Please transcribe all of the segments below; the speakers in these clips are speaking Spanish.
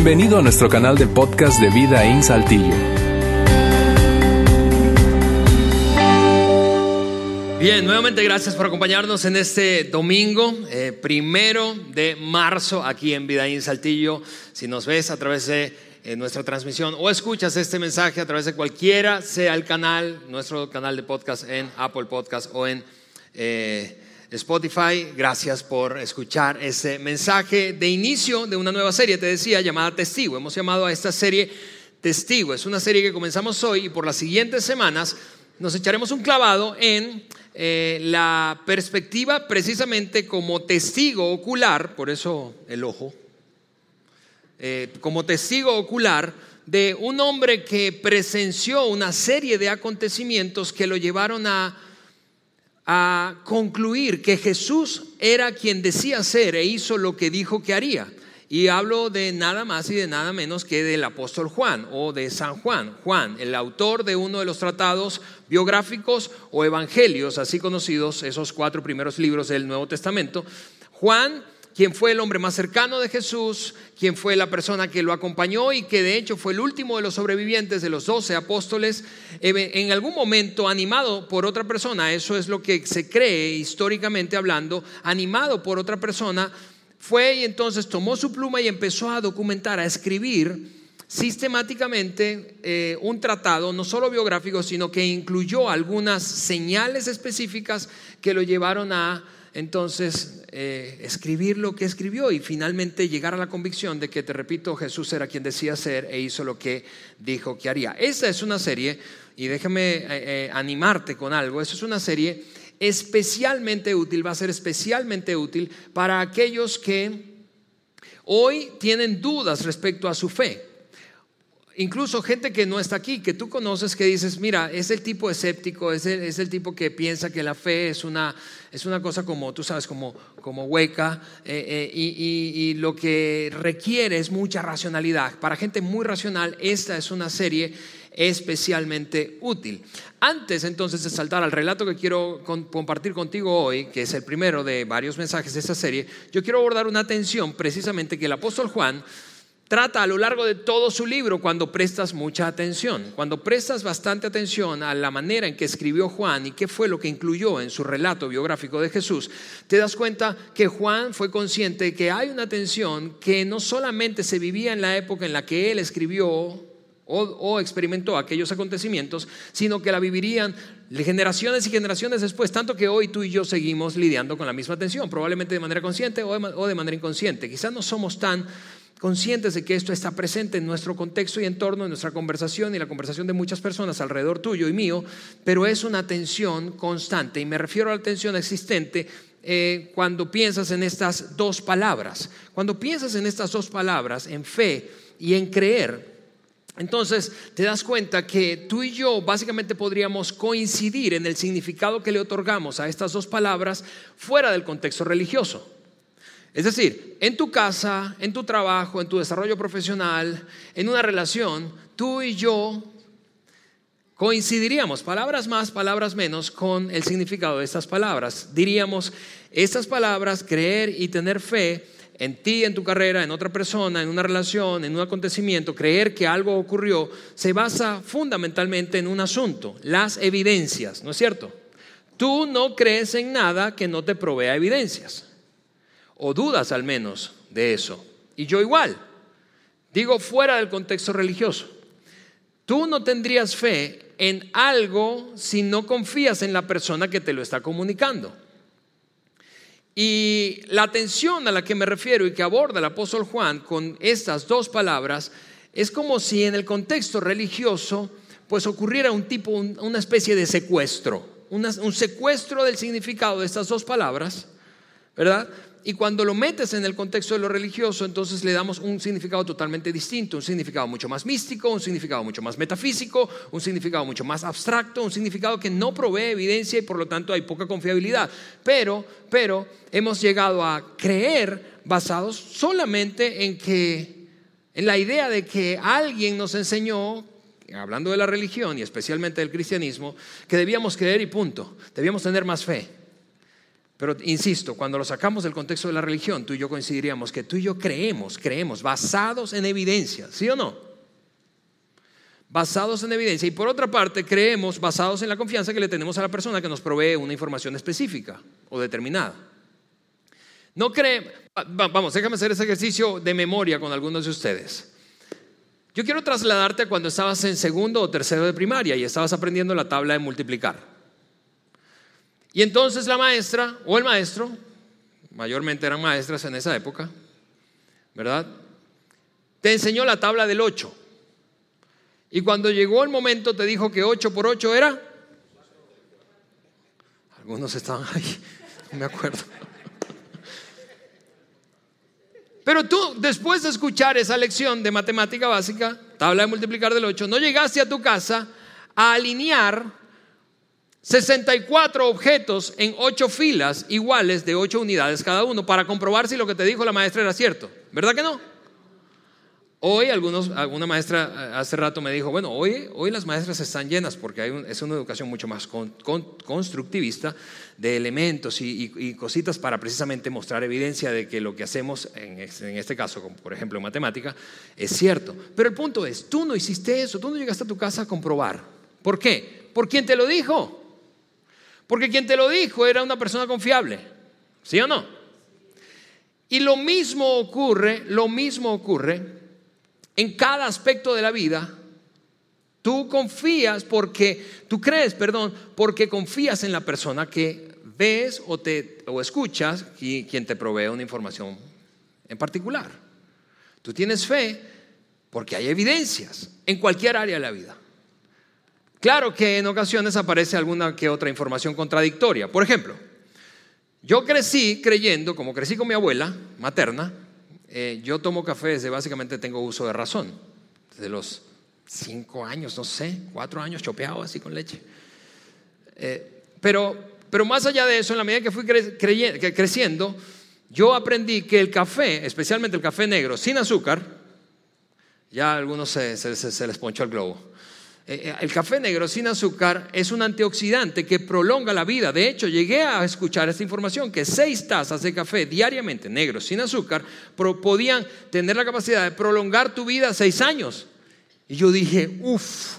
Bienvenido a nuestro canal de podcast de Vida en Saltillo. Bien, nuevamente gracias por acompañarnos en este domingo, eh, primero de marzo, aquí en Vidaín Saltillo. Si nos ves a través de eh, nuestra transmisión o escuchas este mensaje a través de cualquiera sea el canal, nuestro canal de podcast en Apple Podcast o en eh, Spotify, gracias por escuchar ese mensaje de inicio de una nueva serie, te decía, llamada Testigo. Hemos llamado a esta serie Testigo. Es una serie que comenzamos hoy y por las siguientes semanas nos echaremos un clavado en eh, la perspectiva precisamente como testigo ocular, por eso el ojo, eh, como testigo ocular de un hombre que presenció una serie de acontecimientos que lo llevaron a, a concluir que Jesús era quien decía ser e hizo lo que dijo que haría. Y hablo de nada más y de nada menos que del apóstol Juan o de San Juan. Juan, el autor de uno de los tratados biográficos o evangelios, así conocidos, esos cuatro primeros libros del Nuevo Testamento. Juan, quien fue el hombre más cercano de Jesús, quien fue la persona que lo acompañó y que de hecho fue el último de los sobrevivientes de los doce apóstoles, en algún momento animado por otra persona, eso es lo que se cree históricamente hablando, animado por otra persona, fue y entonces tomó su pluma y empezó a documentar, a escribir sistemáticamente eh, un tratado, no solo biográfico, sino que incluyó algunas señales específicas que lo llevaron a entonces eh, escribir lo que escribió y finalmente llegar a la convicción de que, te repito, Jesús era quien decía ser e hizo lo que dijo que haría. Esa es una serie, y déjame eh, animarte con algo, esa es una serie especialmente útil, va a ser especialmente útil para aquellos que hoy tienen dudas respecto a su fe. Incluso gente que no está aquí, que tú conoces, que dices, mira, es el tipo escéptico, es el, es el tipo que piensa que la fe es una, es una cosa como, tú sabes, como, como hueca, eh, eh, y, y lo que requiere es mucha racionalidad. Para gente muy racional, esta es una serie especialmente útil. Antes entonces de saltar al relato que quiero compartir contigo hoy, que es el primero de varios mensajes de esta serie, yo quiero abordar una atención precisamente que el apóstol Juan trata a lo largo de todo su libro cuando prestas mucha atención, cuando prestas bastante atención a la manera en que escribió Juan y qué fue lo que incluyó en su relato biográfico de Jesús, te das cuenta que Juan fue consciente que hay una tensión que no solamente se vivía en la época en la que él escribió o, experimentó aquellos acontecimientos, sino que la vivirían generaciones y generaciones después, tanto que hoy tú y yo seguimos lidiando con la misma tensión, probablemente de manera consciente o de manera inconsciente. Quizás no somos tan conscientes de que esto está presente en nuestro contexto y entorno, en nuestra conversación y la conversación de muchas personas alrededor tuyo y mío, pero es una tensión constante y me refiero a la tensión existente eh, cuando piensas en estas dos palabras. Cuando piensas en estas dos palabras, en fe y en creer, entonces te das cuenta que tú y yo básicamente podríamos coincidir en el significado que le otorgamos a estas dos palabras fuera del contexto religioso. Es decir, en tu casa, en tu trabajo, en tu desarrollo profesional, en una relación, tú y yo coincidiríamos, palabras más, palabras menos, con el significado de estas palabras. Diríamos, estas palabras, creer y tener fe, en ti, en tu carrera, en otra persona, en una relación, en un acontecimiento, creer que algo ocurrió, se basa fundamentalmente en un asunto, las evidencias, ¿no es cierto? Tú no crees en nada que no te provea evidencias, o dudas al menos de eso. Y yo igual, digo fuera del contexto religioso, tú no tendrías fe en algo si no confías en la persona que te lo está comunicando. Y la atención a la que me refiero y que aborda el apóstol Juan con estas dos palabras es como si en el contexto religioso pues ocurriera un tipo, una especie de secuestro, un secuestro del significado de estas dos palabras, ¿verdad? Y cuando lo metes en el contexto de lo religioso, entonces le damos un significado totalmente distinto, un significado mucho más místico, un significado mucho más metafísico, un significado mucho más abstracto, un significado que no provee evidencia y por lo tanto hay poca confiabilidad. Pero, pero hemos llegado a creer basados solamente en que en la idea de que alguien nos enseñó hablando de la religión y especialmente del cristianismo, que debíamos creer y punto, debíamos tener más fe. Pero insisto, cuando lo sacamos del contexto de la religión, tú y yo coincidiríamos que tú y yo creemos, creemos, basados en evidencia, ¿sí o no? Basados en evidencia. Y por otra parte, creemos basados en la confianza que le tenemos a la persona que nos provee una información específica o determinada. No cree, vamos, déjame hacer ese ejercicio de memoria con algunos de ustedes. Yo quiero trasladarte a cuando estabas en segundo o tercero de primaria y estabas aprendiendo la tabla de multiplicar. Y entonces la maestra o el maestro, mayormente eran maestras en esa época, ¿verdad? Te enseñó la tabla del 8. Y cuando llegó el momento te dijo que 8 por 8 era... Algunos estaban ahí, no me acuerdo. Pero tú, después de escuchar esa lección de matemática básica, tabla de multiplicar del 8, no llegaste a tu casa a alinear 64 objetos en 8 filas iguales de 8 unidades cada uno para comprobar si lo que te dijo la maestra era cierto. ¿Verdad que no? Hoy algunos, alguna maestra eh, hace rato me dijo, bueno, hoy, hoy las maestras están llenas porque es una educación mucho más constructivista de elementos y, cositas para precisamente mostrar evidencia de que lo que hacemos, en, este caso, por ejemplo en matemática, es cierto. Pero el punto es, tú no hiciste eso, tú no llegaste a tu casa a comprobar. ¿Por qué? ¿Por quién te lo dijo? Porque quien te lo dijo era una persona confiable. ¿Sí o no? Y lo mismo ocurre, lo mismo ocurre en cada aspecto de la vida, tú confías porque, tú crees, perdón, porque confías en la persona que ves o, te, o escuchas y quien te provee una información en particular. Tú tienes fe porque hay evidencias en cualquier área de la vida. Claro que en ocasiones aparece alguna que otra información contradictoria. Por ejemplo, yo crecí creyendo, como crecí con mi abuela materna, eh, yo tomo café desde básicamente tengo uso de razón, desde los cinco años, no sé, cuatro años chopeado así con leche. Eh, pero, pero más allá de eso, en la medida que fui creciendo, yo aprendí que el café, especialmente el café negro, sin azúcar, ya a algunos se, se les ponchó el globo. Eh, eh, el café negro sin azúcar es un antioxidante que prolonga la vida. De hecho, llegué a escuchar esta información que seis tazas de café diariamente negro sin azúcar podían tener la capacidad de prolongar tu vida seis años. Y yo dije, uff,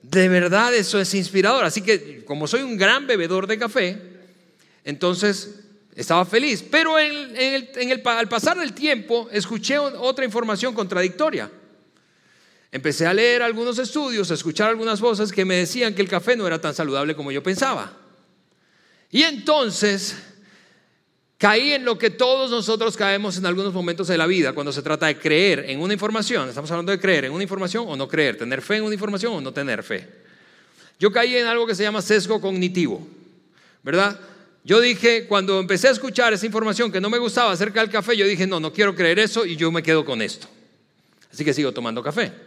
de verdad eso es inspirador. Así que como soy un gran bebedor de café, entonces estaba feliz. Pero al pasar del tiempo escuché otra información contradictoria. Empecé a leer algunos estudios, a escuchar algunas voces que me decían que el café no era tan saludable como yo pensaba. Y entonces caí en lo que todos nosotros caemos en algunos momentos de la vida cuando se trata de creer en una información. Estamos hablando de creer en una información o no creer, tener fe en una información o no tener fe. Yo caí en algo que se llama sesgo cognitivo, ¿verdad? Yo dije, cuando empecé a escuchar esa información que no me gustaba acerca del café, yo dije, no, no quiero creer eso y yo me quedo con esto. Así que sigo tomando café.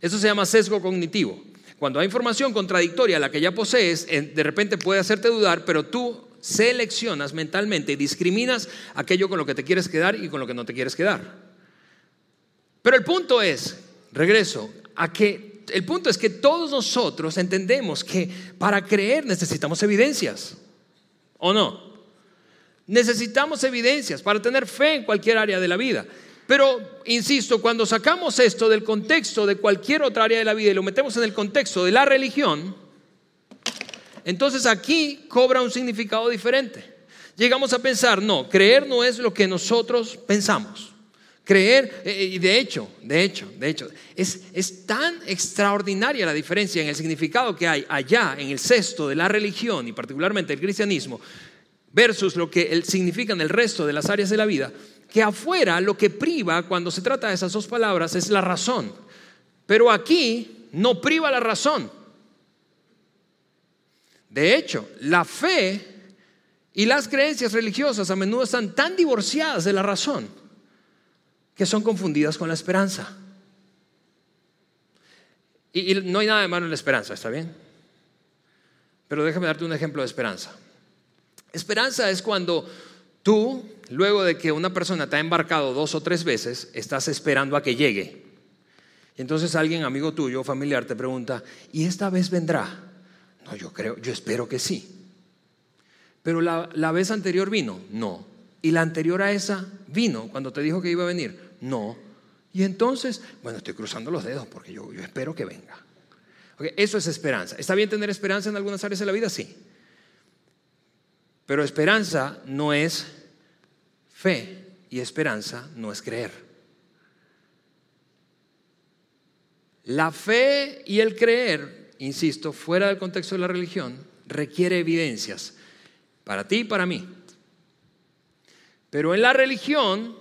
Eso se llama sesgo cognitivo. Cuando hay información contradictoria a la que ya posees, de repente puede hacerte dudar, pero tú seleccionas mentalmente y discriminas aquello con lo que te quieres quedar y con lo que no te quieres quedar. Pero el punto es, regreso, a que el punto es que todos nosotros entendemos que para creer necesitamos evidencias. ¿O no? Necesitamos evidencias para tener fe en cualquier área de la vida. Pero, insisto, cuando sacamos esto del contexto de cualquier otra área de la vida y lo metemos en el contexto de la religión, entonces aquí cobra un significado diferente. Llegamos a pensar, no, creer no es lo que nosotros pensamos. Creer, eh, eh, y de hecho, de hecho, de hecho, es, es tan extraordinaria la diferencia en el significado que hay allá en el cesto de la religión y particularmente el cristianismo versus lo que significa en el resto de las áreas de la vida, que afuera lo que priva cuando se trata de esas dos palabras es la razón. Pero aquí no priva la razón. De hecho, la fe y las creencias religiosas a menudo están tan divorciadas de la razón que son confundidas con la esperanza. Y, no hay nada de malo en la esperanza, ¿está bien? Pero déjame darte un ejemplo de esperanza. Esperanza es cuando tú luego de que una persona te ha embarcado dos o tres veces, estás esperando a que llegue. Entonces alguien, amigo tuyo, familiar, te pregunta, ¿y esta vez vendrá? No, yo creo, yo espero que sí. Pero la, la vez anterior vino, no. Y la anterior a esa vino cuando te dijo que iba a venir, no. Y entonces, bueno, estoy cruzando los dedos porque yo, yo espero que venga. eso es esperanza. ¿Está bien tener esperanza en algunas áreas de la vida? Sí. Pero esperanza no es fe y esperanza no es creer. La fe y el creer, insisto, fuera del contexto de la religión, requiere evidencias para ti y para mí. Pero en la religión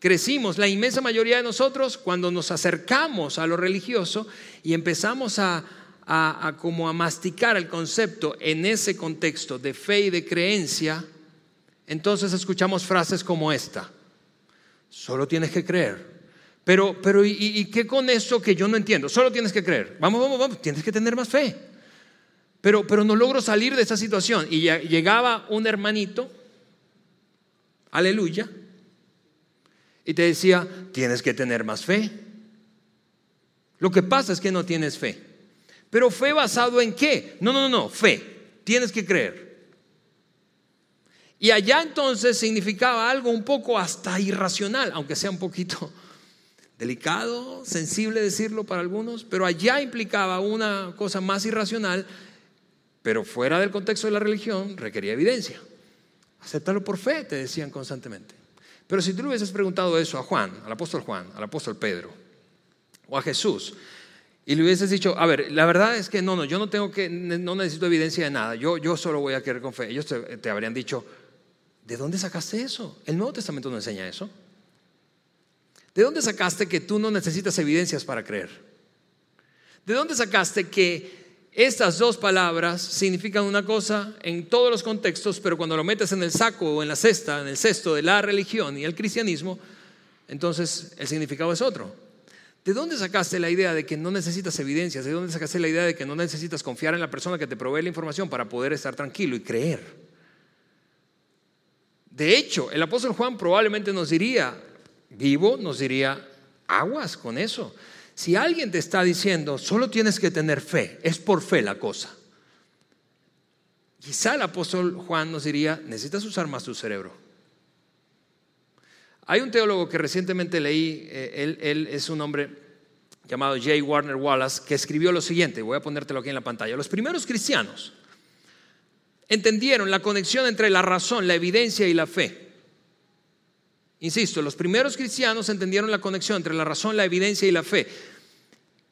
crecimos, la inmensa mayoría de nosotros, cuando nos acercamos a lo religioso y empezamos a, como a masticar el concepto en ese contexto de fe y de creencia, entonces escuchamos frases como esta. Solo tienes que creer. Pero, pero ¿y, ¿y, qué con eso que yo no entiendo? Solo tienes que creer. Vamos, vamos, vamos, tienes que tener más fe. Pero, pero no logro salir de esa situación. Y llegaba un hermanito, aleluya, y te decía, tienes que tener más fe. Lo que pasa es que no tienes fe. Pero fe basado en qué? No, no, no, fe. Tienes que creer. Y allá entonces significaba algo un poco hasta irracional, aunque sea un poquito delicado, sensible decirlo para algunos, pero allá implicaba una cosa más irracional, pero fuera del contexto de la religión requería evidencia. Aceptarlo por fe, te decían constantemente. Pero si tú le hubieses preguntado eso a Juan, al apóstol Juan, al apóstol Pedro, o a Jesús, y le hubieses dicho, a ver, la verdad es que no, no, yo no tengo que, no necesito evidencia de nada, yo, yo solo voy a querer con fe. Ellos te, habrían dicho, ¿de dónde sacaste eso? El Nuevo Testamento no enseña eso. ¿De dónde sacaste que tú no necesitas evidencias para creer? ¿De dónde sacaste que estas dos palabras significan una cosa en todos los contextos, pero cuando lo metes en el saco o en la cesta, en el cesto de la religión y el cristianismo, entonces el significado es otro. ¿De dónde sacaste la idea de que no necesitas evidencias? ¿De dónde sacaste la idea de que no necesitas confiar en la persona que te provee la información para poder estar tranquilo y creer? De hecho, el apóstol Juan probablemente nos diría, vivo, nos diría, aguas con eso. Si alguien te está diciendo, solo tienes que tener fe, es por fe la cosa. Quizá el apóstol Juan nos diría, necesitas usar más tu cerebro. Hay un teólogo que recientemente leí, eh, él, es un hombre llamado J. Warner Wallace, que escribió lo siguiente, voy a ponértelo aquí en la pantalla. Los primeros cristianos entendieron la conexión entre la razón, la evidencia y la fe. Insisto, los primeros cristianos entendieron la conexión entre la razón, la evidencia y la fe.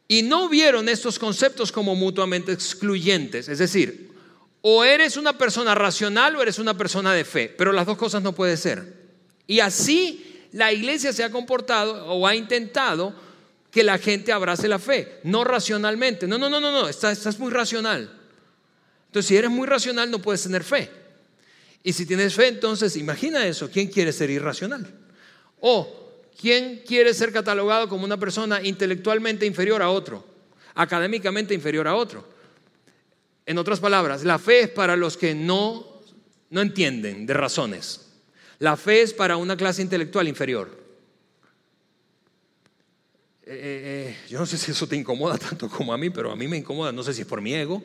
Y no vieron estos conceptos como mutuamente excluyentes. Es decir, o eres una persona racional o eres una persona de fe, pero las dos cosas no pueden ser. Y así la iglesia se ha comportado o ha intentado que la gente abrace la fe, no racionalmente. No, no, no, no, no, estás, estás muy racional. Entonces, si eres muy racional, no puedes tener fe. Y si tienes fe, entonces imagina eso. ¿Quién quiere ser irracional? O, ¿quién quiere ser catalogado como una persona intelectualmente inferior a otro? Académicamente inferior a otro. En otras palabras, la fe es para los que no, no entienden de razones. La fe es para una clase intelectual inferior. Eh, eh, eh, yo no sé si eso te incomoda tanto como a mí, pero a mí me incomoda. No sé si es por mi ego.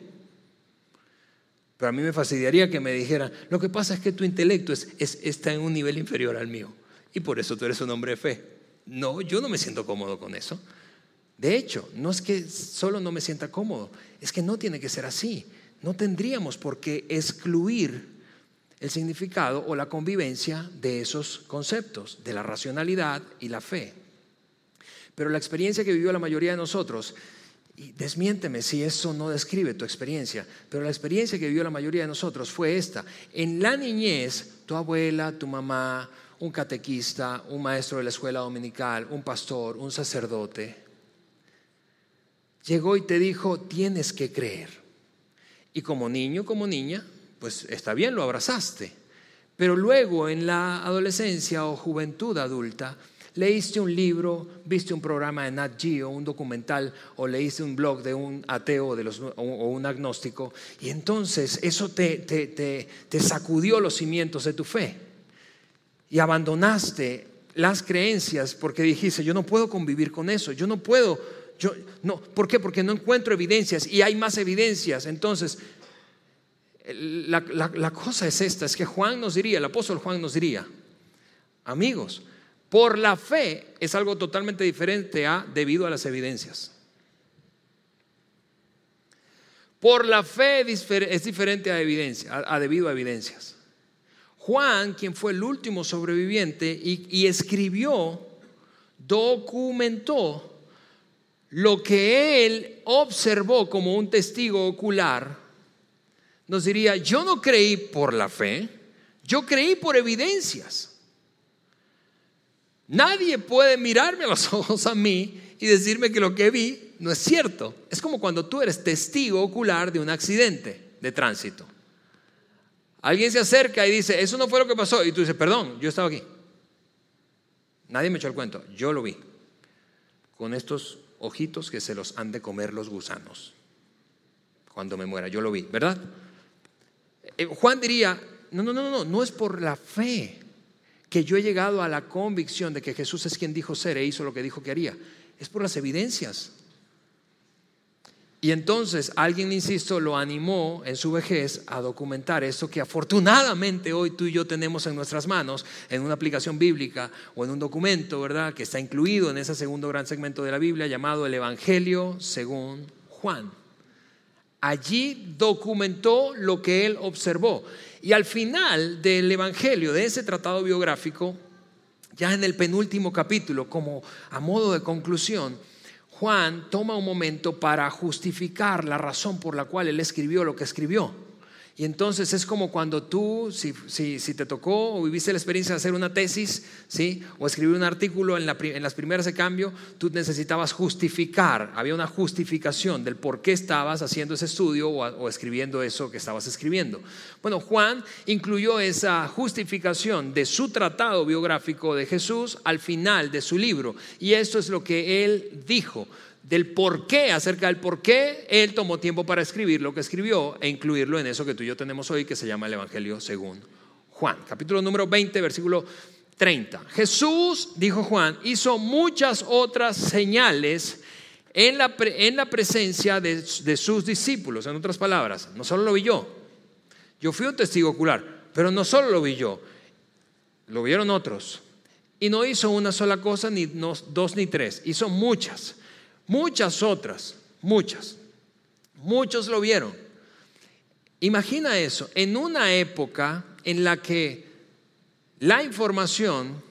Pero a mí me fastidiaría que me dijeran, lo que pasa es que tu intelecto está en un nivel inferior al mío y por eso tú eres un hombre de fe. No, yo no me siento cómodo con eso. De hecho, no es que solo no me sienta cómodo, es que no tiene que ser así. No tendríamos por qué excluir el significado o la convivencia de esos conceptos, de la racionalidad y la fe. Pero la experiencia que vivió la mayoría de nosotros, y desmiénteme si eso no describe tu experiencia, pero la experiencia que vivió la mayoría de nosotros fue esta. En la niñez, tu abuela, tu mamá, un catequista, un maestro de la escuela dominical, un pastor, un sacerdote, llegó y te dijo, tienes que creer. Y como niño, como niña, pues está bien, lo abrazaste. Pero luego en la adolescencia o juventud adulta, leíste un libro, viste un programa de Nat Geo, un documental, o leíste un blog de un ateo o un agnóstico, y entonces eso te, te sacudió los cimientos de tu fe y abandonaste las creencias porque dijiste, yo no puedo convivir con eso, yo no puedo, yo no, ¿por qué? Porque no encuentro evidencias y hay más evidencias. Entonces, la, la cosa es esta, es que Juan nos diría, el apóstol Juan nos diría, amigos, por la fe es algo totalmente diferente a debido a las evidencias. Por la fe es diferente a, evidencia, a, debido a evidencias. Juan, quien fue el último sobreviviente y, y escribió, documentó lo que él observó como un testigo ocular, nos diría, yo no creí por la fe, yo creí por evidencias. Nadie puede mirarme a los ojos a mí y decirme que lo que vi no es cierto. Es como cuando tú eres testigo ocular de un accidente de tránsito. Alguien se acerca y dice, eso no fue lo que pasó. Y tú dices, perdón, yo estaba aquí. Nadie me echó el cuento, yo lo vi. Con estos ojitos que se los han de comer los gusanos. Cuando me muera, yo lo vi, ¿verdad? Eh, Juan diría, no, no, no, no, no es por la fe que yo he llegado a la convicción de que Jesús es quien dijo ser e hizo lo que dijo que haría. Es por las evidencias. Y entonces alguien, insisto, lo animó en su vejez a documentar esto que afortunadamente hoy tú y yo tenemos en nuestras manos, en una aplicación bíblica o en un documento, ¿verdad? Que está incluido en ese segundo gran segmento de la Biblia llamado el Evangelio según Juan. Allí documentó lo que él observó. Y al final del Evangelio, de ese tratado biográfico, ya en el penúltimo capítulo, como a modo de conclusión, Juan toma un momento para justificar la razón por la cual él escribió lo que escribió. Y entonces es como cuando tú, si, si, te tocó o viviste la experiencia de hacer una tesis, ¿sí? o escribir un artículo en, las primeras de cambio, tú necesitabas justificar, había una justificación del por qué estabas haciendo ese estudio o, o escribiendo eso que estabas escribiendo. Bueno, Juan incluyó esa justificación de su tratado biográfico de Jesús al final de su libro. Y esto es lo que él dijo del por qué, acerca del por qué él tomó tiempo para escribir lo que escribió e incluirlo en eso que tú y yo tenemos hoy que se llama el Evangelio según Juan. Capítulo número 20, versículo 30. Jesús, dijo Juan, hizo muchas otras señales en la, en la presencia de, de sus discípulos. En otras palabras, no solo lo vi yo, yo fui un testigo ocular, pero no solo lo vi yo, lo vieron otros. Y no hizo una sola cosa, ni dos ni tres, hizo muchas. Muchas otras, muchas. Muchos lo vieron. Imagina eso, en una época en la que la información,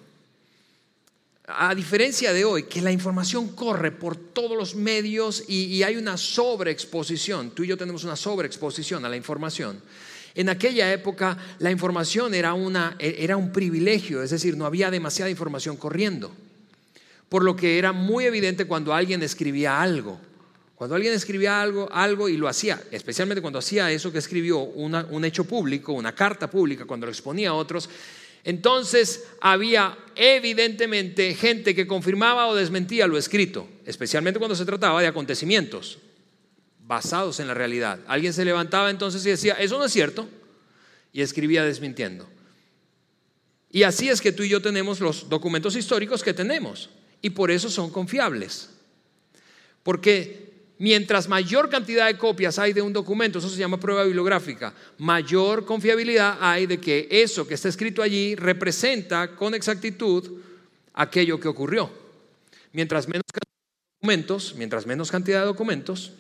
a diferencia de hoy, que la información corre por todos los medios y, hay una sobreexposición, tú y yo tenemos una sobreexposición a la información. En aquella época la información era, una, era un privilegio, es decir, no había demasiada información corriendo por lo que era muy evidente cuando alguien escribía algo. Cuando alguien escribía algo, algo y lo hacía, especialmente cuando hacía eso que escribió, un hecho público, una carta pública, cuando lo exponía a otros, entonces había evidentemente gente que confirmaba o desmentía lo escrito, especialmente cuando se trataba de acontecimientos basados en la realidad. Alguien se levantaba entonces y decía, eso no es cierto, y escribía desmintiendo. Y así es que tú y yo tenemos los documentos históricos que tenemos y por eso son confiables. Porque mientras mayor cantidad de copias hay de un documento, eso se llama prueba bibliográfica, mayor confiabilidad hay de que eso que está escrito allí representa con exactitud aquello que ocurrió. Mientras menos documentos, mientras menos cantidad de documentos,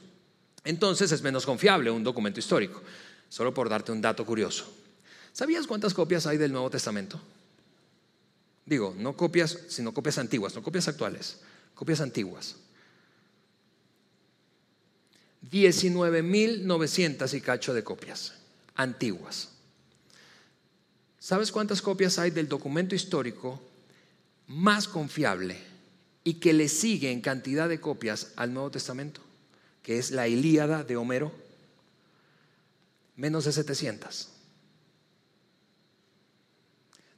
entonces es menos confiable un documento histórico. Solo por darte un dato curioso. ¿Sabías cuántas copias hay del Nuevo Testamento? Digo, no copias, sino copias antiguas, no copias actuales, copias antiguas. 19.900 y cacho de copias antiguas. ¿Sabes cuántas copias hay del documento histórico más confiable y que le sigue en cantidad de copias al Nuevo Testamento? Que es la Ilíada de Homero. Menos de 700.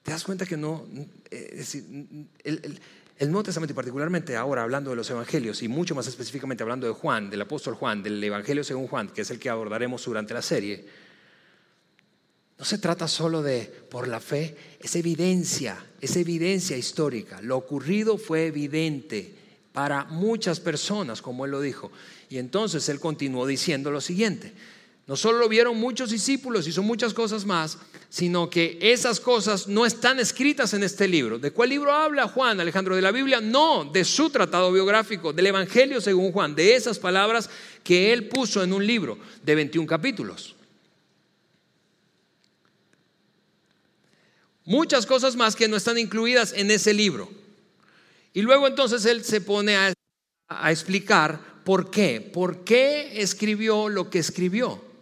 Te das cuenta que no, eh, el, Nuevo Testamento y particularmente ahora hablando de los evangelios y mucho más específicamente hablando de Juan, del apóstol Juan, del Evangelio según Juan, que es el que abordaremos durante la serie, no se trata solo de por la fe, es evidencia, es evidencia histórica. Lo ocurrido fue evidente para muchas personas, como él lo dijo. Y entonces él continuó diciendo lo siguiente, No solo lo vieron muchos discípulos, hizo muchas cosas más, sino que esas cosas no están escritas en este libro. ¿De cuál libro habla Juan, Alejandro? ¿De la Biblia? No, de su tratado biográfico, del Evangelio según Juan, de esas palabras que él puso en un libro de 21 capítulos. Muchas cosas más que no están incluidas en ese libro. Y luego entonces él se pone a, a explicar por qué, por qué escribió lo que escribió.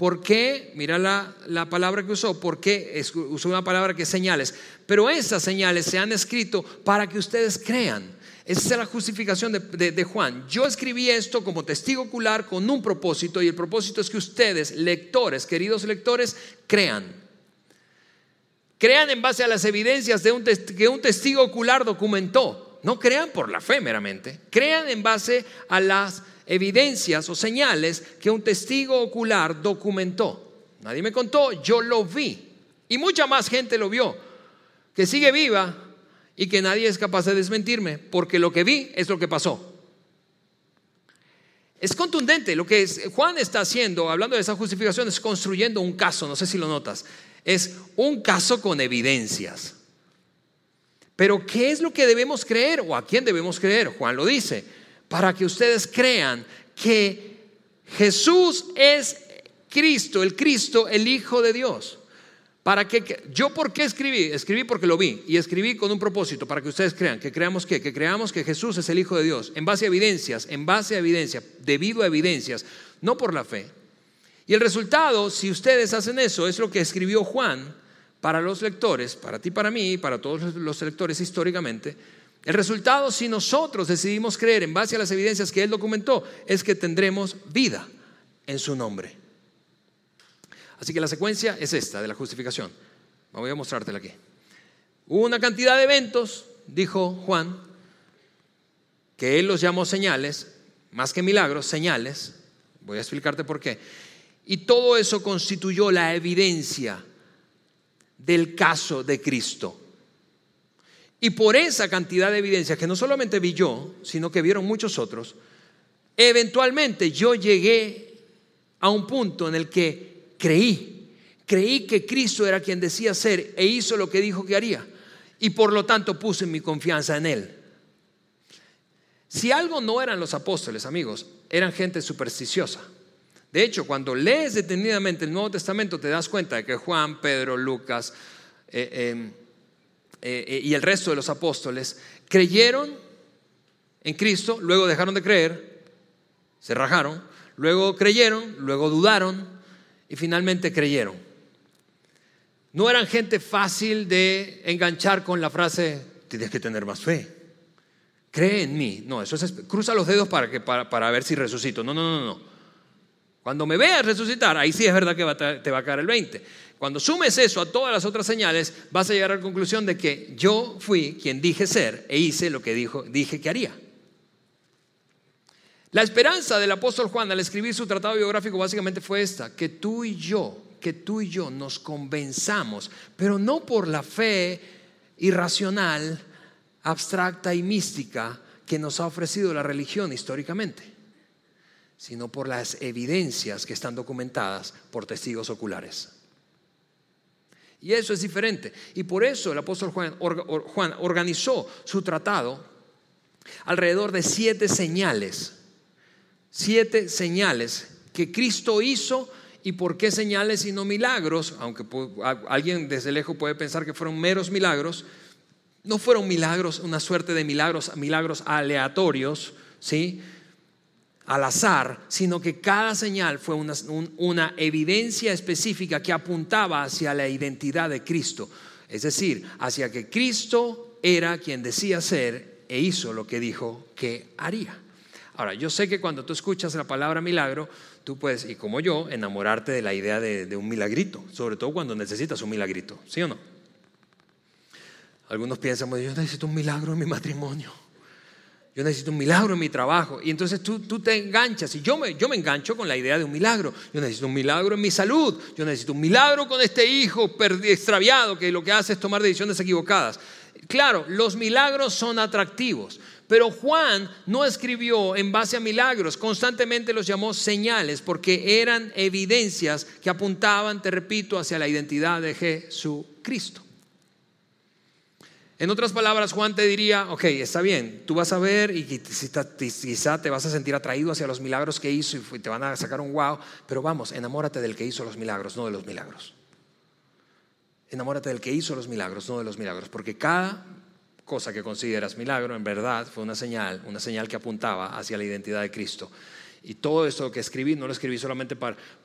¿Por qué? Mira la, palabra que usó. ¿Por qué? Usó una palabra que es señales. Pero esas señales se han escrito para que ustedes crean. Esa es la justificación de, de, Juan. Yo escribí esto como testigo ocular con un propósito y el propósito es que ustedes, lectores, queridos lectores, crean. Crean en base a las evidencias de un que un testigo ocular documentó. No crean por la fe meramente. Crean en base a las evidencias o señales que un testigo ocular documentó. Nadie me contó, yo lo vi. Y mucha más gente lo vio, que sigue viva y que nadie es capaz de desmentirme, porque lo que vi es lo que pasó. Es contundente lo que Juan está haciendo, hablando de esa justificación, es construyendo un caso, no sé si lo notas, es un caso con evidencias. Pero ¿qué es lo que debemos creer o a quién debemos creer? Juan lo dice para que ustedes crean que Jesús es Cristo, el Cristo, el Hijo de Dios. Para que yo por qué escribí? Escribí porque lo vi y escribí con un propósito para que ustedes crean, que creamos que que creamos que Jesús es el Hijo de Dios, en base a evidencias, en base a evidencias, debido a evidencias, no por la fe. Y el resultado, si ustedes hacen eso, es lo que escribió Juan para los lectores, para ti, para mí, para todos los lectores históricamente, el resultado, si nosotros decidimos creer en base a las evidencias que Él documentó, es que tendremos vida en su nombre. Así que la secuencia es esta de la justificación. Voy a mostrártela aquí. Hubo una cantidad de eventos, dijo Juan, que Él los llamó señales, más que milagros, señales. Voy a explicarte por qué. Y todo eso constituyó la evidencia del caso de Cristo. Y por esa cantidad de evidencias que no solamente vi yo, sino que vieron muchos otros, eventualmente yo llegué a un punto en el que creí, creí que Cristo era quien decía ser e hizo lo que dijo que haría. Y por lo tanto puse mi confianza en Él. Si algo no eran los apóstoles, amigos, eran gente supersticiosa. De hecho, cuando lees detenidamente el Nuevo Testamento, te das cuenta de que Juan, Pedro, Lucas, eh, eh, eh, eh, y el resto de los apóstoles creyeron en Cristo, luego dejaron de creer, se rajaron, luego creyeron, luego dudaron y finalmente creyeron. No eran gente fácil de enganchar con la frase, tienes que tener más fe. Cree en mí. No, eso es, cruza los dedos para, que, para, para ver si resucito. No, no, no, no. Cuando me veas resucitar, ahí sí es verdad que te va a caer el 20. Cuando sumes eso a todas las otras señales, vas a llegar a la conclusión de que yo fui quien dije ser e hice lo que dijo, dije que haría. La esperanza del apóstol Juan al escribir su tratado biográfico básicamente fue esta, que tú y yo, que tú y yo nos convenzamos, pero no por la fe irracional, abstracta y mística que nos ha ofrecido la religión históricamente, sino por las evidencias que están documentadas por testigos oculares. Y eso es diferente. Y por eso el apóstol Juan, organizó su tratado alrededor de siete señales. Siete señales que Cristo hizo ¿Y por qué señales y no milagros? Aunque alguien desde lejos puede pensar que fueron meros milagros, no fueron milagros, una suerte de milagros, milagros aleatorios, ¿sí? Al azar, sino que cada señal fue una, evidencia específica que apuntaba hacia la identidad de Cristo, es decir, hacia que Cristo era quien decía ser e hizo lo que dijo que haría. Ahora, yo sé que cuando tú escuchas la palabra milagro, tú puedes, y como yo, enamorarte de la idea de, de un milagrito, sobre todo cuando necesitas un milagrito, ¿sí o no? Algunos piensan, yo necesito un milagro en mi matrimonio. Yo necesito un milagro en mi trabajo. Y entonces tú, tú te enganchas. Y yo me, yo me engancho con la idea de un milagro. Yo necesito un milagro en mi salud. Yo necesito un milagro con este hijo extraviado que lo que hace es tomar decisiones equivocadas. Claro, los milagros son atractivos. Pero Juan no escribió en base a milagros, constantemente los llamó señales porque eran evidencias que apuntaban, te repito, hacia la identidad de Jesucristo. En otras palabras, Juan te diría, ok, está bien, tú vas a ver y quizá te vas a sentir atraído hacia los milagros que hizo y te van a sacar un wow, pero vamos, enamórate del que hizo los milagros, no de los milagros. Enamórate del que hizo los milagros, no de los milagros, porque cada cosa que consideras milagro en verdad fue una señal, una señal que apuntaba hacia la identidad de Cristo. Y todo esto que escribí no lo escribí solamente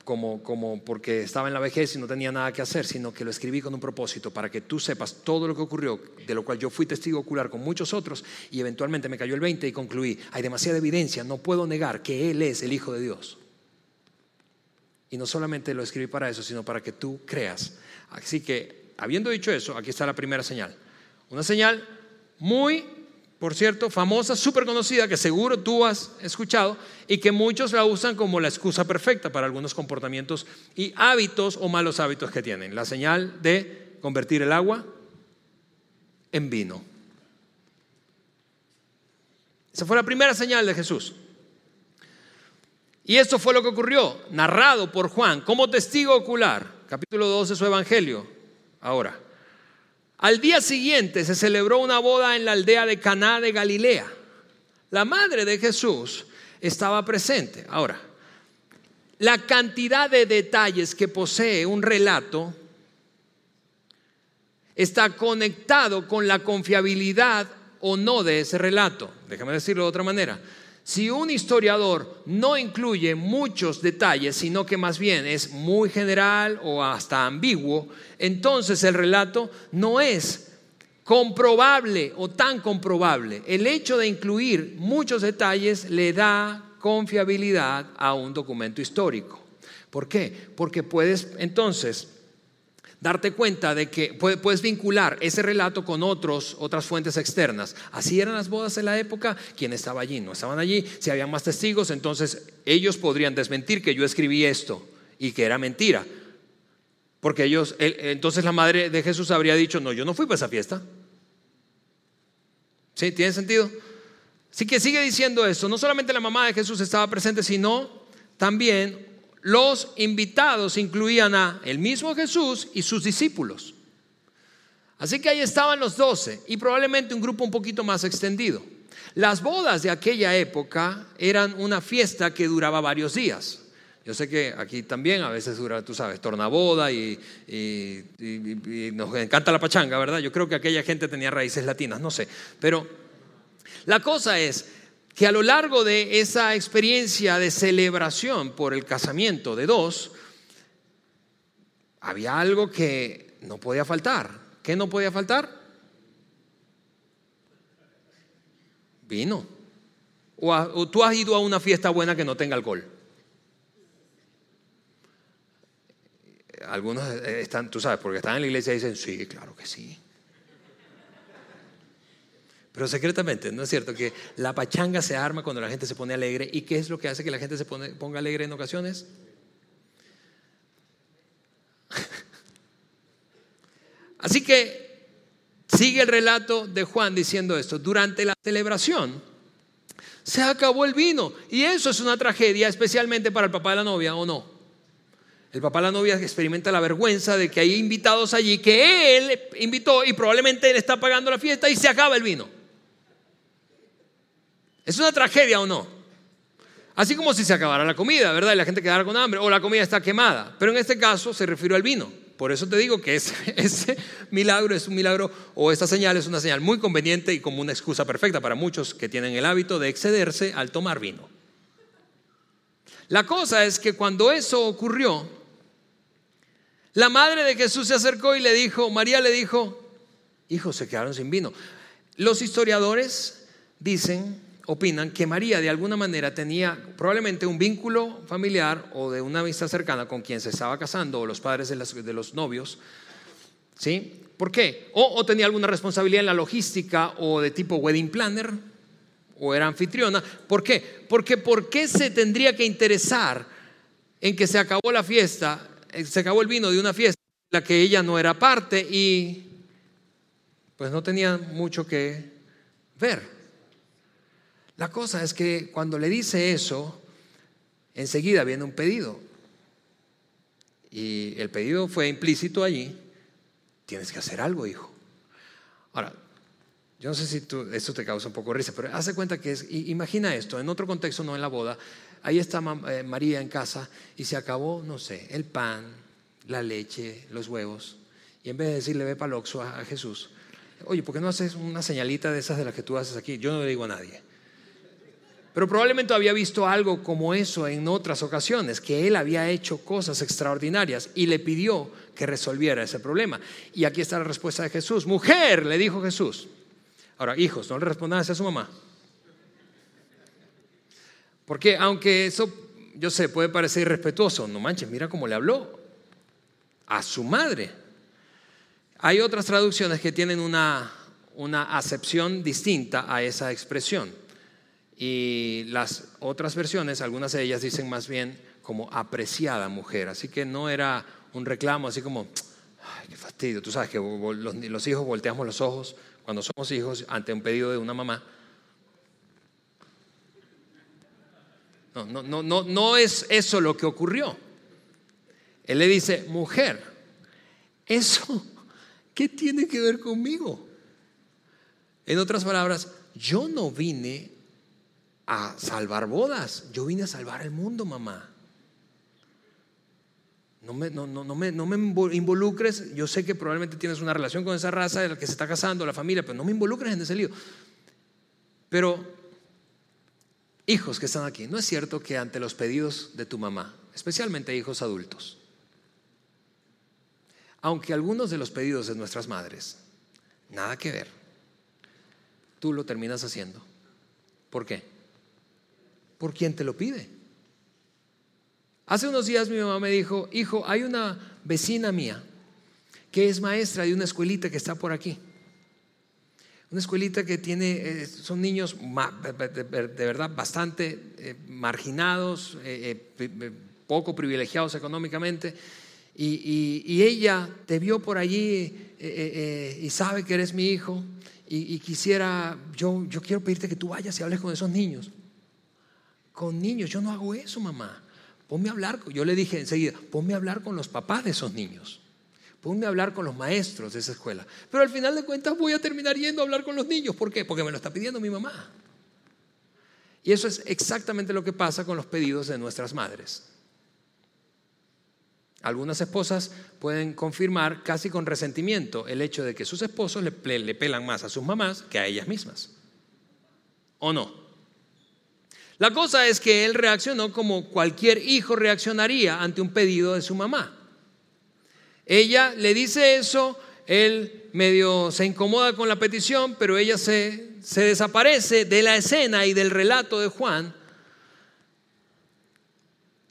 como porque estaba en la vejez y no tenía nada que hacer, sino que lo escribí con un propósito, para que tú sepas todo lo que ocurrió, de lo cual yo fui testigo ocular con muchos otros, y eventualmente me cayó el 20 y concluí, hay demasiada evidencia, no puedo negar que Él es el Hijo de Dios. Y no solamente lo escribí para eso, sino para que tú creas. Así que, habiendo dicho eso, aquí está la primera señal. Una señal muy por cierto, famosa, súper conocida, que seguro tú has escuchado y que muchos la usan como la excusa perfecta para algunos comportamientos y hábitos o malos hábitos que tienen. La señal de convertir el agua en vino. Esa fue la primera señal de Jesús. Y esto fue lo que ocurrió, narrado por Juan como testigo ocular, capítulo 2 de su Evangelio. Ahora, al día siguiente se celebró una boda en la aldea de Caná de Galilea. La madre de Jesús estaba presente. Ahora, la cantidad de detalles que posee un relato está conectado con la confiabilidad o no de ese relato. Déjame decirlo de otra manera. Si un historiador no incluye muchos detalles, sino que más bien es muy general o hasta ambiguo, entonces el relato no es comprobable o tan comprobable. El hecho de incluir muchos detalles le da confiabilidad a un documento histórico. ¿Por qué? Porque puedes entonces darte cuenta de que puedes vincular ese relato con otros, otras fuentes externas. Así eran las bodas en la época, ¿quién estaba allí? No estaban allí, si había más testigos, entonces ellos podrían desmentir que yo escribí esto y que era mentira. Porque ellos, entonces la madre de Jesús habría dicho, no, yo no fui para esa fiesta. ¿Sí? ¿Tiene sentido? Así que sigue diciendo esto, no solamente la mamá de Jesús estaba presente, sino también los invitados incluían a el mismo Jesús y sus discípulos. Así que ahí estaban los doce y probablemente un grupo un poquito más extendido. Las bodas de aquella época eran una fiesta que duraba varios días. Yo sé que aquí también a veces dura, tú sabes, tornaboda y, y, nos encanta la pachanga, ¿verdad? Yo creo que aquella gente tenía raíces latinas, no sé. Pero la cosa es que a lo largo de esa experiencia de celebración por el casamiento de dos, había algo que no podía faltar. ¿Qué no podía faltar? Vino. O, tú has ido a una fiesta buena que no tenga alcohol. Algunos están, tú sabes, porque están en la iglesia y dicen, sí, claro que sí. Pero secretamente, ¿no es cierto? Que la pachanga se arma cuando la gente se pone alegre. ¿Y qué es lo que hace que la gente se ponga alegre en ocasiones? Así que sigue el relato de Juan diciendo esto. Durante la celebración se acabó el vino. Y eso es una tragedia, especialmente para el papá de la novia, ¿o no? El papá de la novia experimenta la vergüenza de que hay invitados allí que él invitó y probablemente él está pagando la fiesta y se acaba el vino. ¿Es una tragedia o no? Así como si se acabara la comida, ¿verdad? Y la gente quedara con hambre, o la comida está quemada. Pero en este caso se refirió al vino. Por eso te digo que ese, ese, milagro es un milagro, o esta señal es una señal muy conveniente y como una excusa perfecta para muchos que tienen el hábito de excederse al tomar vino. La cosa es que cuando eso ocurrió, la madre de Jesús se acercó y le dijo, María le dijo, hijos se quedaron sin vino. Los historiadores dicen opinan que María de alguna manera tenía probablemente un vínculo familiar o de una amistad cercana con quien se estaba casando o los padres de, los novios. ¿Sí? ¿Por qué? O, tenía alguna responsabilidad en la logística o de tipo wedding planner o era anfitriona. ¿Por qué? Porque ¿por qué se tendría que interesar en que se acabó la fiesta, eh, se acabó el vino de una fiesta, la que ella no era parte y pues no tenía mucho que ver? La cosa es que cuando le dice eso, enseguida viene un pedido. Y el pedido fue implícito allí. Tienes que hacer algo, hijo. Ahora, yo no sé si esto te causa un poco de risa, pero hace cuenta que es, imagina esto, en otro contexto, no en la boda, ahí está eh, María en casa y se acabó, no sé, el pan, la leche, los huevos, y en vez de decirle ve para a, a Jesús, oye, ¿por qué no haces una señalita de esas de las que tú haces aquí? Yo no le digo a nadie. Pero probablemente había visto algo como eso en otras ocasiones, que él había hecho cosas extraordinarias y le pidió que resolviera ese problema. Y aquí está la respuesta de Jesús. Mujer, le dijo Jesús. Ahora, hijos, no le respondan a su mamá. Porque aunque eso, yo sé, puede parecer irrespetuoso, no manches, mira cómo le habló a su madre. Hay otras traducciones que tienen una, una acepción distinta a esa expresión. Y las otras versiones, algunas de ellas dicen más bien como apreciada mujer. Así que no era un reclamo así como, ay, qué fastidio. Tú sabes que los hijos volteamos los ojos cuando somos hijos ante un pedido de una mamá. No, no, no, no, no es eso lo que ocurrió. Él le dice, mujer, eso, ¿qué tiene que ver conmigo? En otras palabras, yo no vine a salvar bodas, yo vine a salvar el mundo, mamá. No me, no, no, me, no me involucres. Yo sé que probablemente tienes una relación con esa raza de la que se está casando, la familia, pero no me involucres en ese lío. Pero, hijos que están aquí, ¿no es cierto que ante los pedidos de tu mamá, especialmente hijos adultos, aunque algunos de los pedidos de nuestras madres, nada que ver, tú lo terminas haciendo? ¿Por qué? Por quien te lo pide. Hace unos días mi mamá me dijo, hijo, hay una vecina mía que es maestra de una escuelita que está por aquí. Una escuelita que tiene, eh, son niños de verdad bastante eh, marginados, eh, poco privilegiados económicamente. Y, ella te vio por allí y sabe que eres mi hijo y, quisiera, yo, yo quiero pedirte que tú vayas y hables con esos niños. Con niños, yo no hago eso, mamá. Ponme a hablar, yo le dije enseguida, ponme a hablar con los papás de esos niños. Ponme a hablar con los maestros de esa escuela. Pero al final de cuentas voy a terminar yendo a hablar con los niños. ¿Por qué? Porque me lo está pidiendo mi mamá. Y eso es exactamente lo que pasa con los pedidos de nuestras madres. Algunas esposas pueden confirmar casi con resentimiento el hecho de que sus esposos le, le pelan más a sus mamás que a ellas mismas. ¿O no? La cosa es que él reaccionó como cualquier hijo reaccionaría ante un pedido de su mamá. Ella le dice eso, él medio se incomoda con la petición, pero ella se, se desaparece de la escena y del relato de Juan.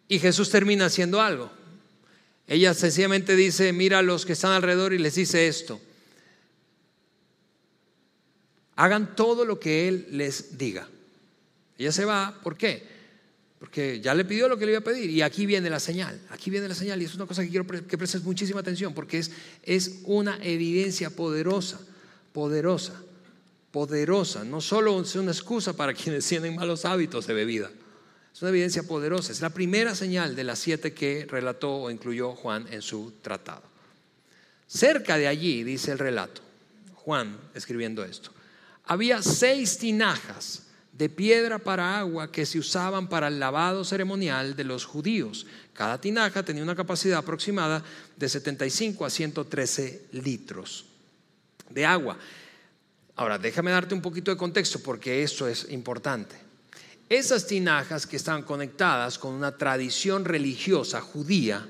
Y Jesús termina haciendo algo. Ella sencillamente dice, mira a los que están alrededor y les dice esto. Hagan todo lo que Él les diga. Ella se va, ¿por qué? Porque ya le pidió lo que le iba a pedir y aquí viene la señal, aquí viene la señal y es una cosa que quiero que prestes muchísima atención porque es, es una evidencia poderosa, poderosa, poderosa. No solo es una excusa para quienes tienen malos hábitos de bebida, es una evidencia poderosa. Es la primera señal de las siete que relató o incluyó Juan en su tratado. Cerca de allí, dice el relato, Juan escribiendo esto, había seis tinajas de piedra para agua que se usaban para el lavado ceremonial de los judíos. Cada tinaja tenía una capacidad aproximada de 75 a 113 litros de agua. Ahora, déjame darte un poquito de contexto porque eso es importante. Esas tinajas que estaban conectadas con una tradición religiosa judía,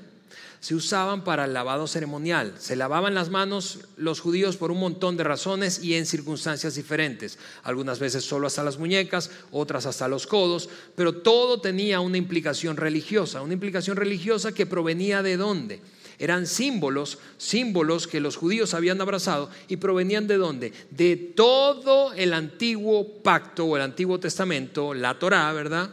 se usaban para el lavado ceremonial. Se lavaban las manos los judíos por un montón de razones y en circunstancias diferentes. Algunas veces solo hasta las muñecas, otras hasta los codos, pero todo tenía una implicación religiosa. Una implicación religiosa que provenía de dónde? Eran símbolos, símbolos que los judíos habían abrazado y provenían de dónde? De todo el antiguo pacto o el antiguo testamento, la Torá, ¿verdad?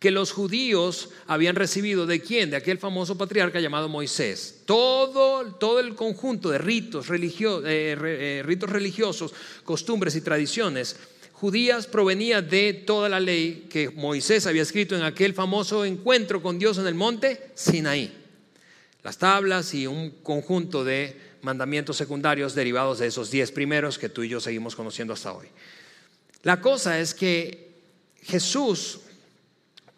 Que los judíos habían recibido de quién? De aquel famoso patriarca llamado Moisés. Todo, todo el conjunto de ritos, religio, eh, eh, ritos religiosos, costumbres y tradiciones judías provenía de toda la ley que Moisés había escrito en aquel famoso encuentro con Dios en el monte Sinaí las tablas y un conjunto de mandamientos secundarios derivados de esos diez primeros que tú y yo seguimos conociendo hasta hoy. La cosa es que Jesús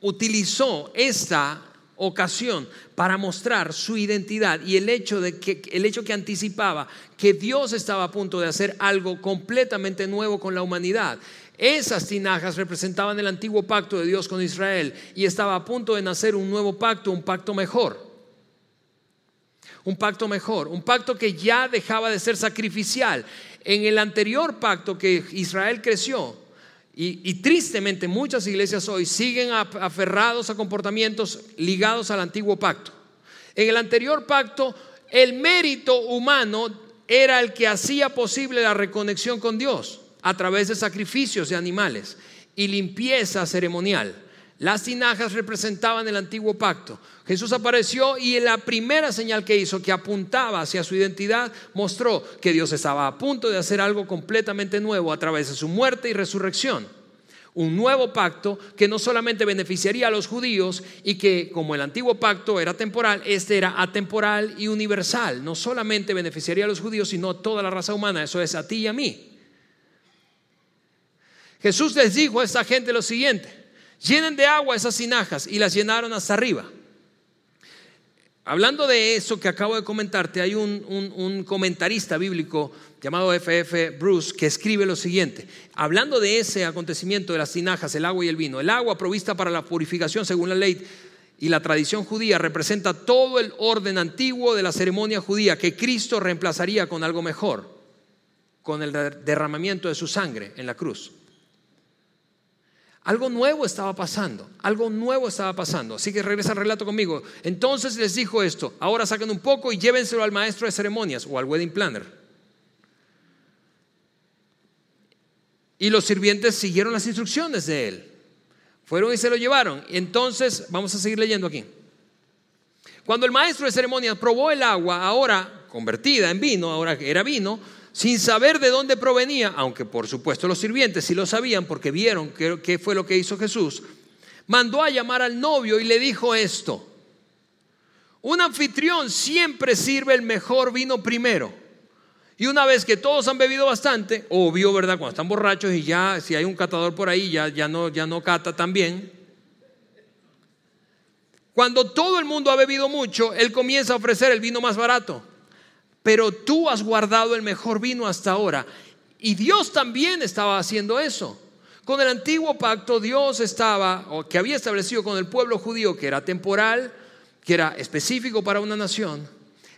utilizó esta ocasión para mostrar su identidad y el hecho de que el hecho que anticipaba que Dios estaba a punto de hacer algo completamente nuevo con la humanidad. Esas tinajas representaban el antiguo pacto de Dios con Israel y estaba a punto de nacer un nuevo pacto, un pacto mejor un pacto mejor, un pacto que ya dejaba de ser sacrificial. En el anterior pacto que Israel creció, y, tristemente muchas iglesias hoy siguen aferrados a comportamientos ligados al antiguo pacto. En el anterior pacto, el mérito humano era el que hacía posible la reconexión con Dios a través de sacrificios de animales y limpieza ceremonial. Las tinajas representaban el antiguo pacto. Jesús apareció y en la primera señal que hizo, que apuntaba hacia su identidad, mostró que Dios estaba a punto de hacer algo completamente nuevo a través de su muerte y resurrección. Un nuevo pacto que no solamente beneficiaría a los judíos y que como el antiguo pacto era temporal, este era atemporal y universal. No solamente beneficiaría a los judíos, sino a toda la raza humana. Eso es a ti y a mí. Jesús les dijo a esta gente lo siguiente. Llenen de agua esas tinajas y las llenaron hasta arriba. Hablando de eso que acabo de comentarte, hay un, comentarista bíblico llamado FF Bruce que escribe lo siguiente. Hablando de ese acontecimiento de las tinajas, el agua y el vino, el agua provista para la purificación según la ley y la tradición judía representa todo el orden antiguo de la ceremonia judía que Cristo reemplazaría con algo mejor, con el derramamiento de su sangre en la cruz. Algo nuevo estaba pasando, algo nuevo estaba pasando. Así que regresa al relato conmigo. Entonces les dijo esto, ahora saquen un poco y llévenselo al maestro de ceremonias o al wedding planner. Y los sirvientes siguieron las instrucciones de él. Fueron y se lo llevaron. Entonces, vamos a seguir leyendo aquí. Cuando el maestro de ceremonias probó el agua, ahora convertida en vino, ahora era vino, sin saber de dónde provenía, aunque por supuesto los sirvientes sí lo sabían porque vieron qué fue lo que hizo Jesús, mandó a llamar al novio y le dijo esto. Un anfitrión siempre sirve el mejor vino primero. Y una vez que todos han bebido bastante, obvio, ¿verdad? Cuando están borrachos y ya, si hay un catador por ahí, ya, ya, no, ya no cata también. Cuando todo el mundo ha bebido mucho, él comienza a ofrecer el vino más barato pero tú has guardado el mejor vino hasta ahora. Y Dios también estaba haciendo eso. Con el antiguo pacto Dios estaba, o que había establecido con el pueblo judío, que era temporal, que era específico para una nación,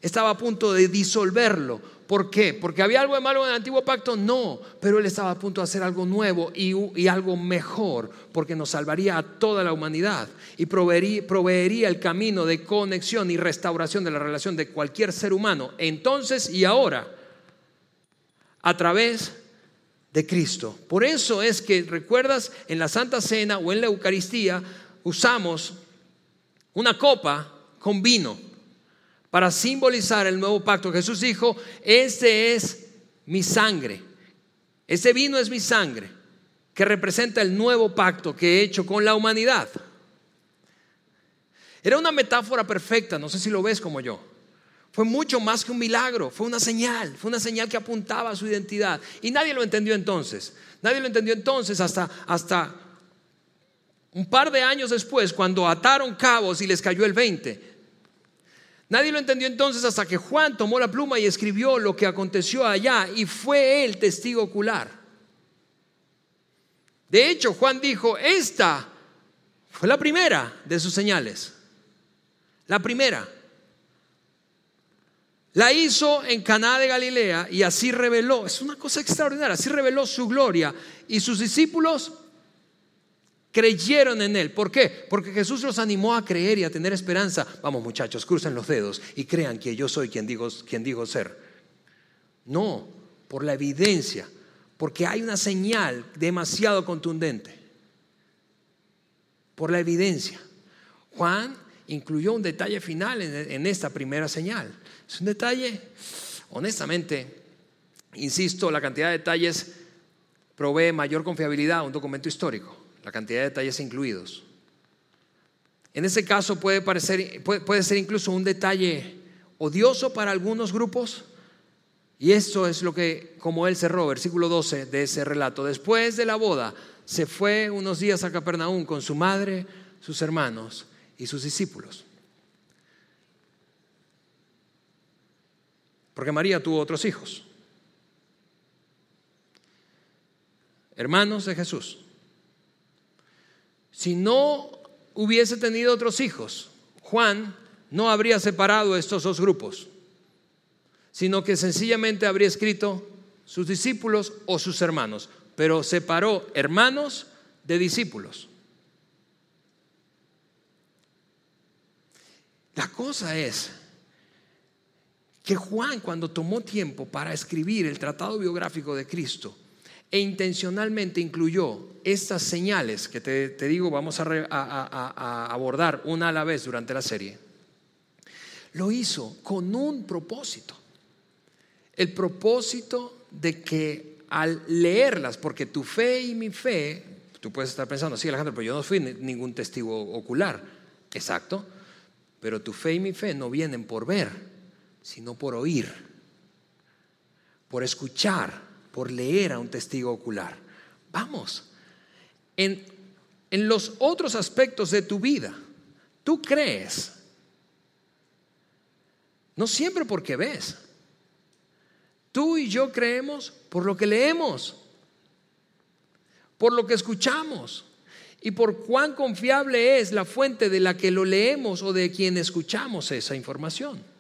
estaba a punto de disolverlo ¿Por qué? ¿Porque había algo de malo en el antiguo pacto? No, pero Él estaba a punto de hacer algo nuevo y, algo mejor, porque nos salvaría a toda la humanidad y proveería, el camino de conexión y restauración de la relación de cualquier ser humano, entonces y ahora, a través de Cristo. Por eso es que, recuerdas, en la Santa Cena o en la Eucaristía usamos una copa con vino para simbolizar el nuevo pacto. Jesús dijo, este es mi sangre, ese vino es mi sangre, que representa el nuevo pacto que he hecho con la humanidad. Era una metáfora perfecta, no sé si lo ves como yo. Fue mucho más que un milagro, fue una señal, fue una señal que apuntaba a su identidad. Y nadie lo entendió entonces. Nadie lo entendió entonces hasta, hasta un par de años después, cuando ataron cabos y les cayó el 20. Nadie lo entendió entonces hasta que Juan tomó la pluma y escribió lo que aconteció allá y fue él testigo ocular. De hecho, Juan dijo, esta fue la primera de sus señales. La primera. La hizo en Caná de Galilea y así reveló, es una cosa extraordinaria, así reveló su gloria y sus discípulos creyeron en Él. ¿Por qué? Porque Jesús los animó a creer y a tener esperanza. Vamos muchachos, crucen los dedos y crean que yo soy quien digo, quien digo ser. No, por la evidencia, porque hay una señal demasiado contundente. Por la evidencia. Juan incluyó un detalle final en, esta primera señal. Es un detalle, honestamente, insisto, la cantidad de detalles provee mayor confiabilidad a un documento histórico, la cantidad de detalles incluidos. En ese caso puede, parecer, puede, ser incluso un detalle odioso para algunos grupos, y esto es lo que, como él cerró, versículo 12 de ese relato. Después de la boda, se fue unos días a Capernaum con su madre, sus hermanos y sus discípulos. Porque María tuvo otros hijos, hermanos de Jesús. Si no hubiese tenido otros hijos, Juan no habría separado estos dos grupos, sino que sencillamente habría escrito sus discípulos o sus hermanos, pero separó hermanos de discípulos. La cosa es que Juan cuando tomó tiempo para escribir el tratado biográfico de Cristo e intencionalmente incluyó estas señales que te, digo vamos a, a abordar una a la vez durante la serie, lo hizo con un propósito. El propósito de que al leerlas, porque tu fe y mi fe, tú puedes estar pensando, sí Alejandro, pero yo no fui ningún testigo ocular. Exacto. Pero tu fe y mi fe no vienen por ver, sino por oír, por escuchar, por leer a un testigo ocular. Vamos, en, en los otros aspectos de tu vida, tú crees, no siempre porque ves. Tú y yo creemos por lo que leemos, por lo que escuchamos, y por cuán confiable es la fuente de la que lo leemos o de quien escuchamos esa información.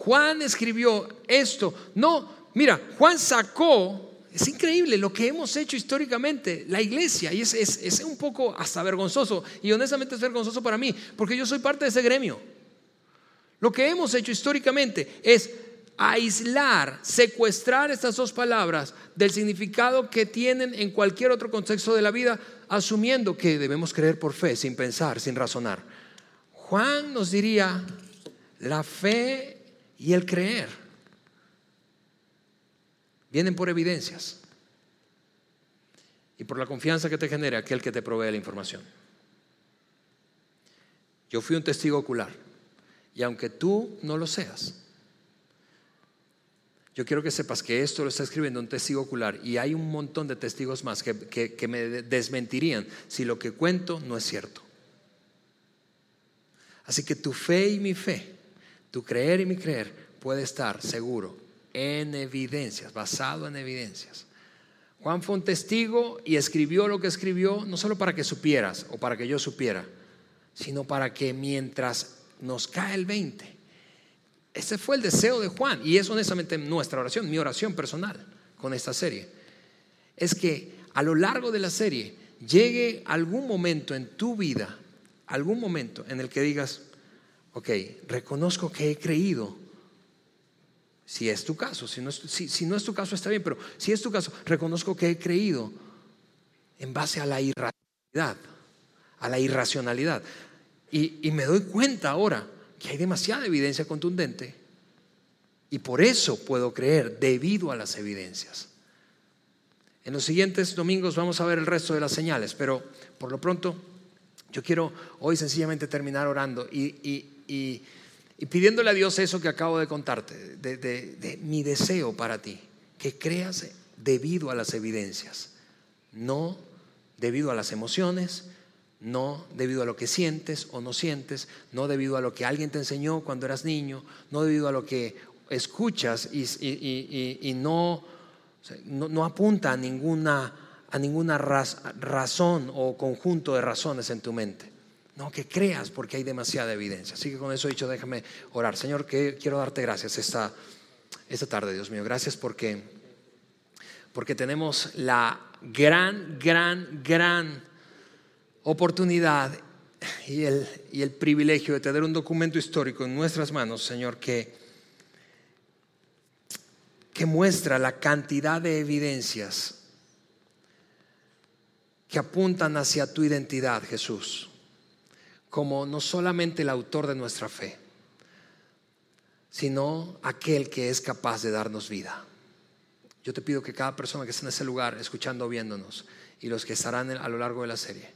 Juan escribió esto. No, mira, Juan sacó, es increíble lo que hemos hecho históricamente, la iglesia, y es, un poco hasta vergonzoso, y honestamente es vergonzoso para mí, porque yo soy parte de ese gremio. Lo que hemos hecho históricamente es aislar, secuestrar estas dos palabras del significado que tienen en cualquier otro contexto de la vida, asumiendo que debemos creer por fe, sin pensar, sin razonar. Juan nos diría, la fe y el creer vienen por evidencias y por la confianza que te genera aquel que te provee la información. Yo fui un testigo ocular y aunque tú no lo seas, yo quiero que sepas que esto lo está escribiendo un testigo ocular y hay un montón de testigos más que, me desmentirían si lo que cuento no es cierto. Así que tu fe y mi fe, tu creer y mi creer puede estar seguro en evidencias, basado en evidencias. Juan fue un testigo y escribió lo que escribió, no solo para que supieras o para que yo supiera, sino para que mientras nos cae el 20, ese fue el deseo de Juan y es honestamente nuestra oración, mi oración personal con esta serie. Es que a lo largo de la serie llegue algún momento en tu vida, algún momento en el que digas, ok, reconozco que he creído. Si es tu caso, si no es, tu caso está bien, pero si es tu caso, reconozco que he creído en base a la irracionalidad, a la irracionalidad. y me doy cuenta ahora que hay demasiada evidencia contundente. Y por eso puedo creer, debido a las evidencias. En los siguientes domingos vamos a ver el resto de las señales, pero por lo pronto yo quiero hoy sencillamente terminar orando y, pidiéndole a Dios eso que acabo de contarte, de, mi deseo para ti, que creas debido a las evidencias, no debido a las emociones, no debido a lo que sientes o no sientes, no debido a lo que alguien te enseñó cuando eras niño, no debido a lo que escuchas y, no, no, apunta a ninguna, a ninguna razón o conjunto de razones en tu mente. No, que creas porque hay demasiada evidencia. Así que con eso dicho, déjame orar. Señor, que quiero darte gracias esta, esta tarde, Dios mío. Gracias porque, porque tenemos la gran, gran, gran oportunidad y el, y el privilegio de tener un documento histórico en nuestras manos, Señor, que, que muestra la cantidad de evidencias que apuntan hacia tu identidad, Jesús, como no solamente el autor de nuestra fe, sino aquel que es capaz de darnos vida. Yo te pido que cada persona que esté en ese lugar, escuchando viéndonos, y los que estarán a lo largo de la serie,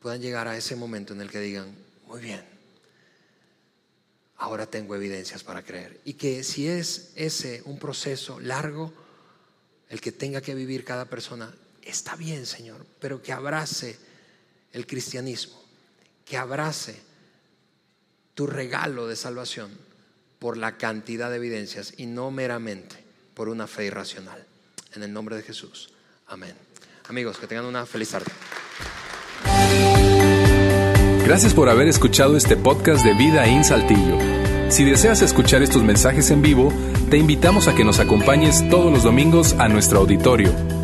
puedan llegar a ese momento en el que digan, muy bien, ahora tengo evidencias para creer. Y que si es ese un proceso largo, el que tenga que vivir cada persona, está bien, Señor, pero que abrace el cristianismo, que abrace tu regalo de salvación por la cantidad de evidencias y no meramente por una fe irracional. En el nombre de Jesús. Amén. Amigos, que tengan una feliz tarde. Gracias por haber escuchado este podcast de Vida en Saltillo. Si deseas escuchar estos mensajes en vivo, te invitamos a que nos acompañes todos los domingos a nuestro auditorio